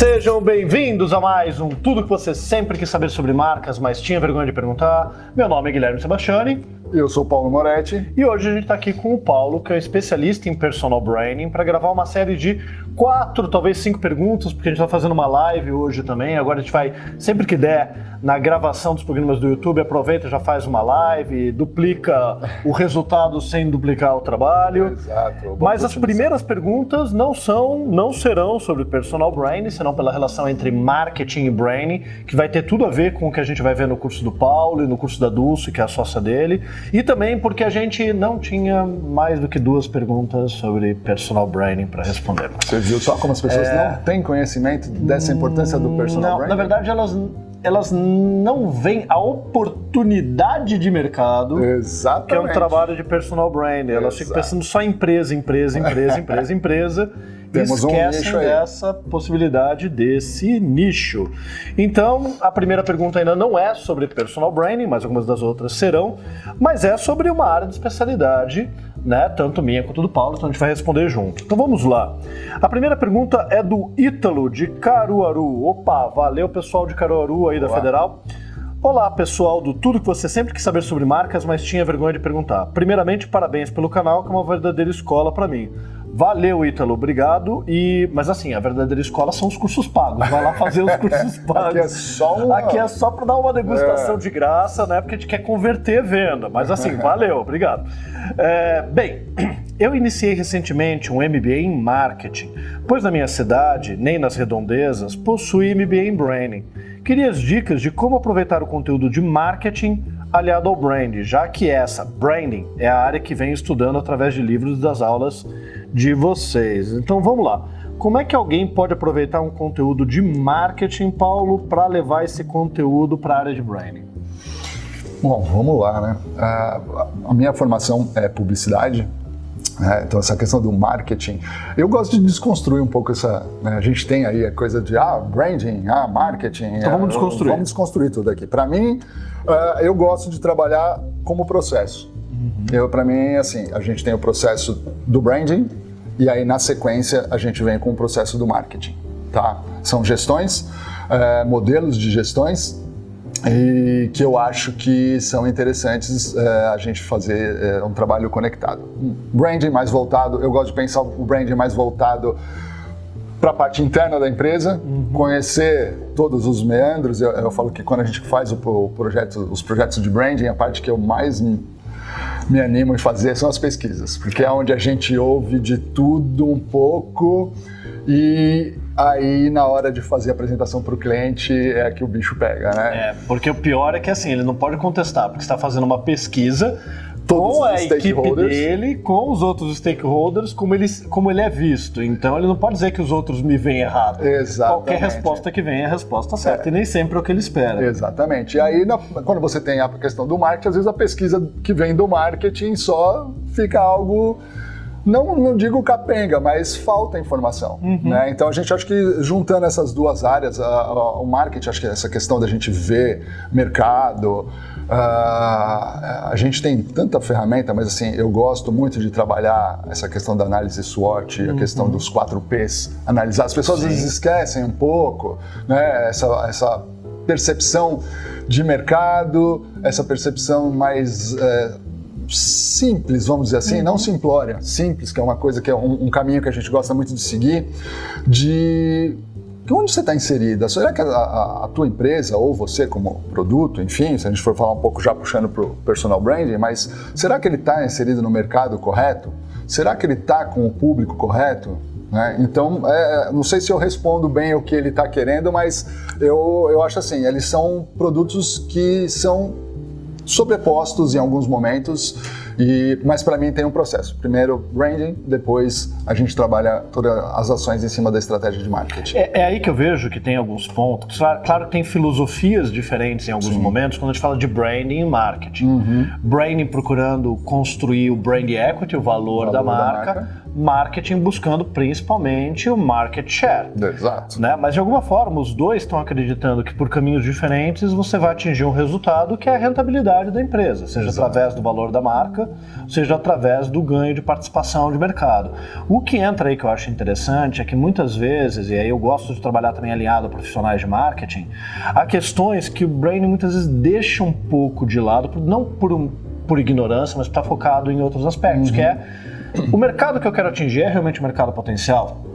Sejam bem-vindos a mais um Tudo que você sempre quis saber sobre marcas, mas tinha vergonha de perguntar. Meu nome é Guilherme Sebastiani. Eu sou Paulo Moretti. E hoje a gente está aqui com o Paulo, que é especialista em personal branding, para gravar uma série de quatro, talvez cinco perguntas, porque a gente está fazendo uma live hoje também. Agora a gente vai, sempre que der, na gravação dos programas do YouTube, aproveita já faz uma live, duplica o resultado sem duplicar o trabalho. Exato. Mas as primeiras perguntas não são, não serão sobre personal branding, senão pela relação entre marketing e branding, que vai ter tudo a ver com o que a gente vai ver no curso do Paulo e no curso da Dulce, que é a sócia dele. E também porque a gente não tinha mais do que duas perguntas sobre personal branding para responder. Você viu só como as pessoas é... não têm conhecimento dessa importância do personal não, branding? Na verdade, elas elas não veem a oportunidade de mercado, Exatamente. que é um trabalho de personal branding. Elas Exato. ficam pensando só em empresa, empresa, empresa, empresa, empresa. Temos esquecem um dessa possibilidade desse nicho. Então, a primeira pergunta ainda não é sobre personal branding, mas algumas das outras serão, mas é sobre uma área de especialidade, né, tanto minha quanto do Paulo, então a gente vai responder junto. Então vamos lá. A primeira pergunta é do Ítalo de Caruaru. Opa, valeu pessoal de Caruaru aí da Olá. Federal. Olá, pessoal do Tudo que você sempre quis saber sobre marcas, mas tinha vergonha de perguntar. Primeiramente, parabéns pelo canal, que é uma verdadeira escola para mim. Valeu, Ítalo, obrigado. E, mas assim, a verdadeira escola são os cursos pagos. Vai lá fazer os cursos pagos. Aqui é só uma... Aqui é só para dar uma degustação é. de graça, né? Porque a gente quer converter venda. Mas assim, valeu, obrigado. É, bem, eu iniciei recentemente um MBA em marketing, pois na minha cidade, nem nas redondezas, possui MBA em branding. Queria as dicas de como aproveitar o conteúdo de marketing aliado ao branding, já que essa, branding, é a área que venho estudando através de livros das aulas de vocês. Então vamos lá. Como é que alguém pode aproveitar um conteúdo de marketing, Paulo, para levar esse conteúdo para a área de branding? Bom, vamos lá, né? A minha formação é publicidade, né? então essa questão do marketing, eu gosto de desconstruir um pouco essa. Né? A gente tem aí a coisa de ah, branding, ah, marketing. Então vamos desconstruir. Vamos desconstruir tudo aqui. Para mim, uh, eu gosto de trabalhar como processo. Eu, para mim, assim, a gente tem o processo do branding e aí na sequência a gente vem com o processo do marketing, tá? São gestões, é, modelos de gestões e que eu acho que são interessantes é, a gente fazer é, um trabalho conectado. Branding mais voltado, eu gosto de pensar o branding mais voltado para a parte interna da empresa, uhum. conhecer todos os meandros. Eu, eu, falo que quando a gente faz o, o projeto, os projetos de branding, a parte que eu mais me, me animo em fazer são as pesquisas, porque é onde a gente ouve de tudo um pouco e aí na hora de fazer a apresentação para o cliente é que o bicho pega, né? É, porque o pior é que assim, ele não pode contestar, porque está fazendo uma pesquisa com a equipe dele, com os outros stakeholders, como ele, como ele é visto. Então ele não pode dizer que os outros me veem errado. Exatamente. Qualquer resposta que vem é a resposta certa é. e nem sempre é o que ele espera. Exatamente. E aí, na, quando você tem a questão do marketing, às vezes a pesquisa que vem do marketing só fica algo não, não digo capenga, mas falta informação. Uhum. Né? Então a gente acha que juntando essas duas áreas, a, a, o marketing, acho que essa questão da gente ver mercado, a, a gente tem tanta ferramenta, mas assim, eu gosto muito de trabalhar essa questão da análise SWOT, uhum. a questão dos 4 Ps, analisar. As pessoas Sim. às vezes esquecem um pouco né? essa, essa percepção de mercado, essa percepção mais. É, simples, vamos dizer assim, uhum. não simplória, simples, que é uma coisa que é um, um, caminho que a gente gosta muito de seguir, de onde você está inserida? Será que a, a, a, tua empresa ou você como produto, enfim, se a gente for falar um pouco já puxando para o personal branding, mas será que ele está inserido no mercado correto? Será que ele está com o público correto? Né? Então, é, não sei se eu respondo bem o que ele está querendo, mas eu, eu acho assim, eles são produtos que são sobrepostos em alguns momentos, e, mas para mim tem um processo. Primeiro branding, depois a gente trabalha todas as ações em cima da estratégia de marketing. É, é aí que eu vejo que tem alguns pontos. Claro, claro que tem filosofias diferentes em alguns Sim. momentos quando a gente fala de branding e marketing. Uhum. Branding procurando construir o brand equity, o valor, o valor da, marca, da marca marketing buscando principalmente o market share. Exato. Né? Mas de alguma forma, os dois estão acreditando que por caminhos diferentes você vai atingir um resultado que é a rentabilidade da empresa, seja Exato. através do valor da marca seja através do ganho de participação de mercado. O que entra aí que eu acho interessante é que muitas vezes, e aí eu gosto de trabalhar também alinhado a profissionais de marketing, há questões que o brain muitas vezes deixa um pouco de lado, não por, um, por ignorância, mas está focado em outros aspectos, uhum. que é o mercado que eu quero atingir é realmente o mercado potencial?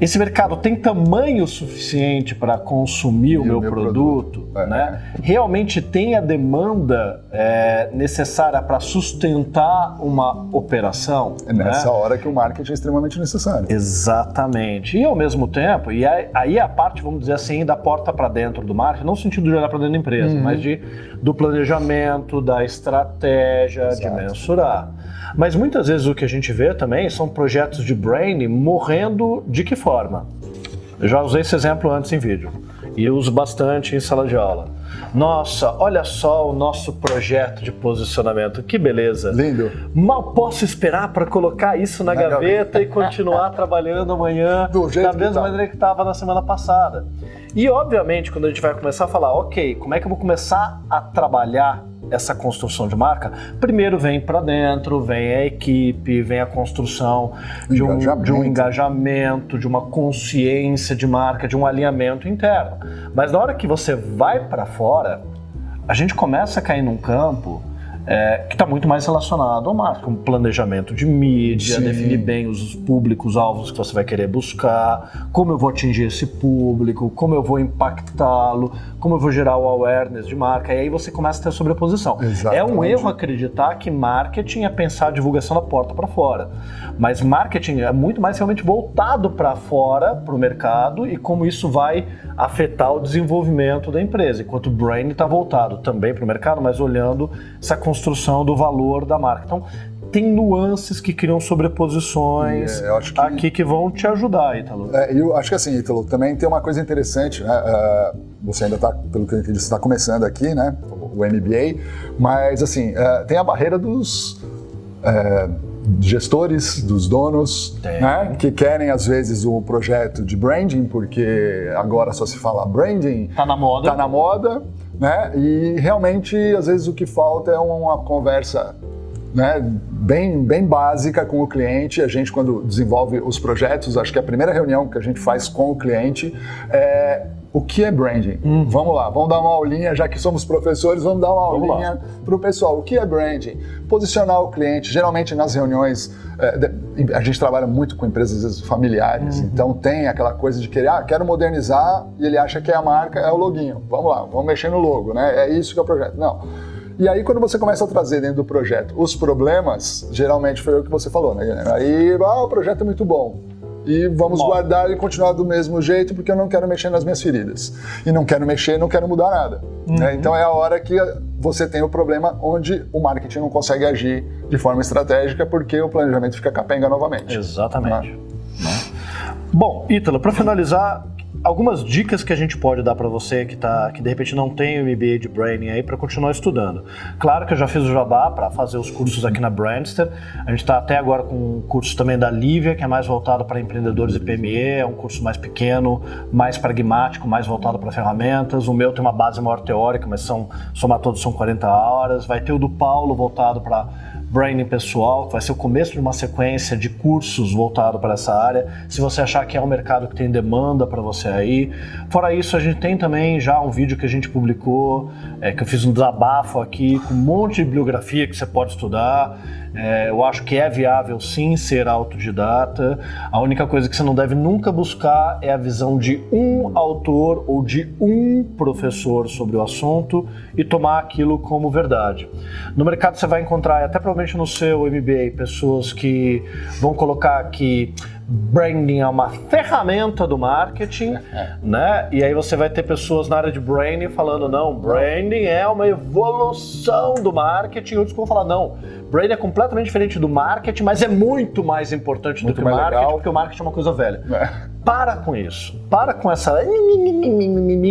Esse mercado tem tamanho suficiente para consumir e o meu, meu produto, produto é. né? realmente tem a demanda é, necessária para sustentar uma operação. É nessa né? hora que o marketing é extremamente necessário. Exatamente. E ao mesmo tempo, e aí a parte, vamos dizer assim, da porta para dentro do marketing, não no sentido de olhar para dentro da empresa, uhum. mas de, do planejamento, da estratégia, Exato. de mensurar. Mas muitas vezes o que a gente vê também são projetos de brain morrendo de que forma? Eu já usei esse exemplo antes em vídeo e uso bastante em sala de aula. Nossa, olha só o nosso projeto de posicionamento, que beleza. Lindo. Mal posso esperar para colocar isso na, na gaveta, gaveta, e continuar trabalhando amanhã Do jeito da mesma tá. maneira que estava na semana passada. E obviamente, quando a gente vai começar a falar, ok, como é que eu vou começar a trabalhar essa construção de marca, primeiro vem para dentro, vem a equipe, vem a construção de um, de um engajamento, de uma consciência de marca, de um alinhamento interno. Mas na hora que você vai para fora, a gente começa a cair num campo é, que está muito mais relacionado ao marketing, planejamento de mídia, Sim. definir bem os públicos alvos que você vai querer buscar, como eu vou atingir esse público, como eu vou impactá-lo, como eu vou gerar o awareness de marca, e aí você começa a ter sobreposição. Exatamente. É um erro acreditar que marketing é pensar a divulgação da porta para fora, mas marketing é muito mais realmente voltado para fora, para o mercado, e como isso vai afetar o desenvolvimento da empresa, enquanto o brand está voltado também para o mercado, mas olhando essa construção construção do valor da marca. Então, tem nuances que criam sobreposições é, que... aqui que vão te ajudar, Ítalo. É, eu acho que assim, Ítalo, também tem uma coisa interessante, né? Uh, você ainda está, pelo que eu entendi, você está começando aqui, né? O MBA, mas assim, uh, tem a barreira dos uh, gestores, dos donos, né? Que querem às vezes o projeto de branding, porque agora só se fala branding. Tá na moda. Tá na moda né? E realmente, às vezes, o que falta é uma conversa né, bem, bem básica com o cliente. A gente, quando desenvolve os projetos, acho que a primeira reunião que a gente faz com o cliente é o que é branding? Hum. Vamos lá, vamos dar uma aulinha, já que somos professores, vamos dar uma aulinha para o pessoal. O que é branding? Posicionar o cliente. Geralmente nas reuniões, é, a gente trabalha muito com empresas familiares, uhum. então tem aquela coisa de querer, ah, quero modernizar, e ele acha que é a marca, é o loginho. Vamos lá, vamos mexer no logo, né? É isso que é o projeto. Não. E aí, quando você começa a trazer dentro do projeto os problemas, geralmente foi o que você falou, né, Aí, ah, o projeto é muito bom e vamos Bom. guardar e continuar do mesmo jeito porque eu não quero mexer nas minhas feridas. E não quero mexer, não quero mudar nada. Né? Uhum. Né? Então é a hora que você tem o problema onde o marketing não consegue agir de forma estratégica porque o planejamento fica capenga novamente. Exatamente. Né? Bom, Ítalo, para finalizar, algumas dicas que a gente pode dar para você que tá, que de repente não tem o MBA de branding aí para continuar estudando. Claro que eu já fiz o jabá para fazer os cursos aqui na Brandster. A gente está até agora com um curso também da Lívia, que é mais voltado para empreendedores e PME, é um curso mais pequeno, mais pragmático, mais voltado para ferramentas. O meu tem uma base maior teórica, mas são somar todos são 40 horas. Vai ter o do Paulo voltado para branding pessoal, que vai ser o começo de uma sequência de cursos voltado para essa área. Se você achar que é um mercado que tem demanda para você aí. Fora isso, a gente tem também já um vídeo que a gente publicou, é, que eu fiz um desabafo aqui com um monte de bibliografia que você pode estudar. É, eu acho que é viável sim ser autodidata. A única coisa que você não deve nunca buscar é a visão de um autor ou de um professor sobre o assunto e tomar aquilo como verdade. No mercado você vai encontrar, até provavelmente no seu MBA, pessoas que vão colocar que branding é uma ferramenta do marketing, né? E aí você vai ter pessoas na área de branding falando não, branding é uma evolução do marketing. Outros vão falar não, branding é completamente diferente do marketing, mas é muito mais importante muito do que o marketing, legal. porque o marketing é uma coisa velha. É. Para com isso. Para com essa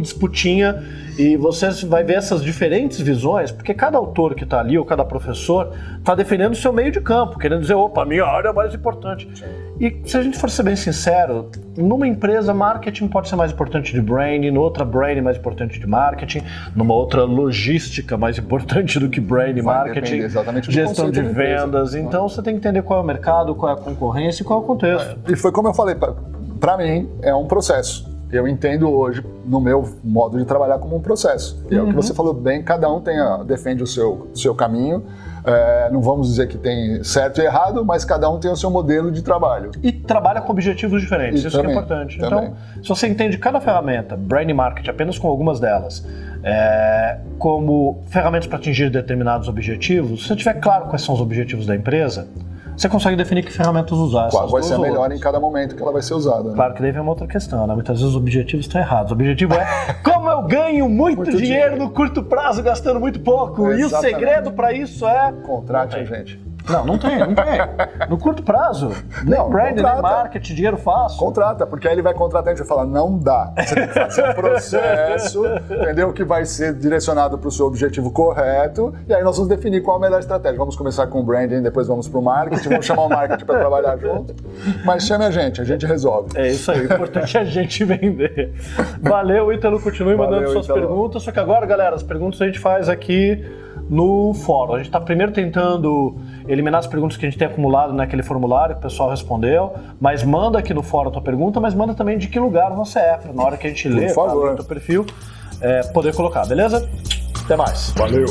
disputinha e você vai ver essas diferentes visões, porque cada autor que está ali, ou cada professor, está defendendo o seu meio de campo, querendo dizer, opa, a minha área é mais importante. E se a gente for ser bem sincero, numa empresa, marketing pode ser mais importante de branding, noutra branding mais importante de marketing, numa outra logística mais importante do que branding marketing, exatamente gestão de vendas. Então você tem que entender qual é o mercado, qual é a concorrência e qual é o contexto. E foi como eu falei, para mim é um processo. Eu entendo hoje, no meu modo de trabalhar, como um processo. E uhum. é o que uhum. você falou bem, cada um tem a, defende o seu, seu caminho. É, não vamos dizer que tem certo e errado, mas cada um tem o seu modelo de trabalho. E trabalha com objetivos diferentes, e isso também, é importante. Também. Então, se você entende cada ferramenta, brand marketing, apenas com algumas delas, é, como ferramentas para atingir determinados objetivos, se você tiver claro quais são os objetivos da empresa, você consegue definir que ferramentas usar. Qual vai ser melhor outras. em cada momento que ela vai ser usada. Né? Claro que daí vem uma outra questão, né? Muitas vezes os objetivos estão errados. O objetivo é como eu ganho muito, muito dinheiro, dinheiro, no curto prazo gastando muito pouco. e o segredo para isso é. Contrate a gente. Não, não tem, não tem. No curto prazo, nem branding, nem marketing, dinheiro fácil. Contrata, porque aí ele vai contratar e a gente vai falar, não dá. Você tem que fazer um processo, entendeu? Que vai ser direcionado para o seu objetivo correto, e aí nós vamos definir qual a melhor estratégia. Vamos começar com o branding, depois vamos para o marketing, vamos chamar o marketing para trabalhar junto. Mas chame a gente, a gente resolve. É isso aí, o importante é a gente vender. Valeu, Ítalo, continue Valeu, mandando suas Italo. perguntas, só que agora, galera, as perguntas a gente faz aqui no fórum. A gente está primeiro tentando eliminar as perguntas que a gente tem acumulado naquele formulário que o pessoal respondeu, mas manda aqui no fórum a tua pergunta, mas manda também de que lugar você é, na hora que a gente lê, Por favor. Tá, teu perfil, é, poder colocar, beleza? Até mais. Valeu.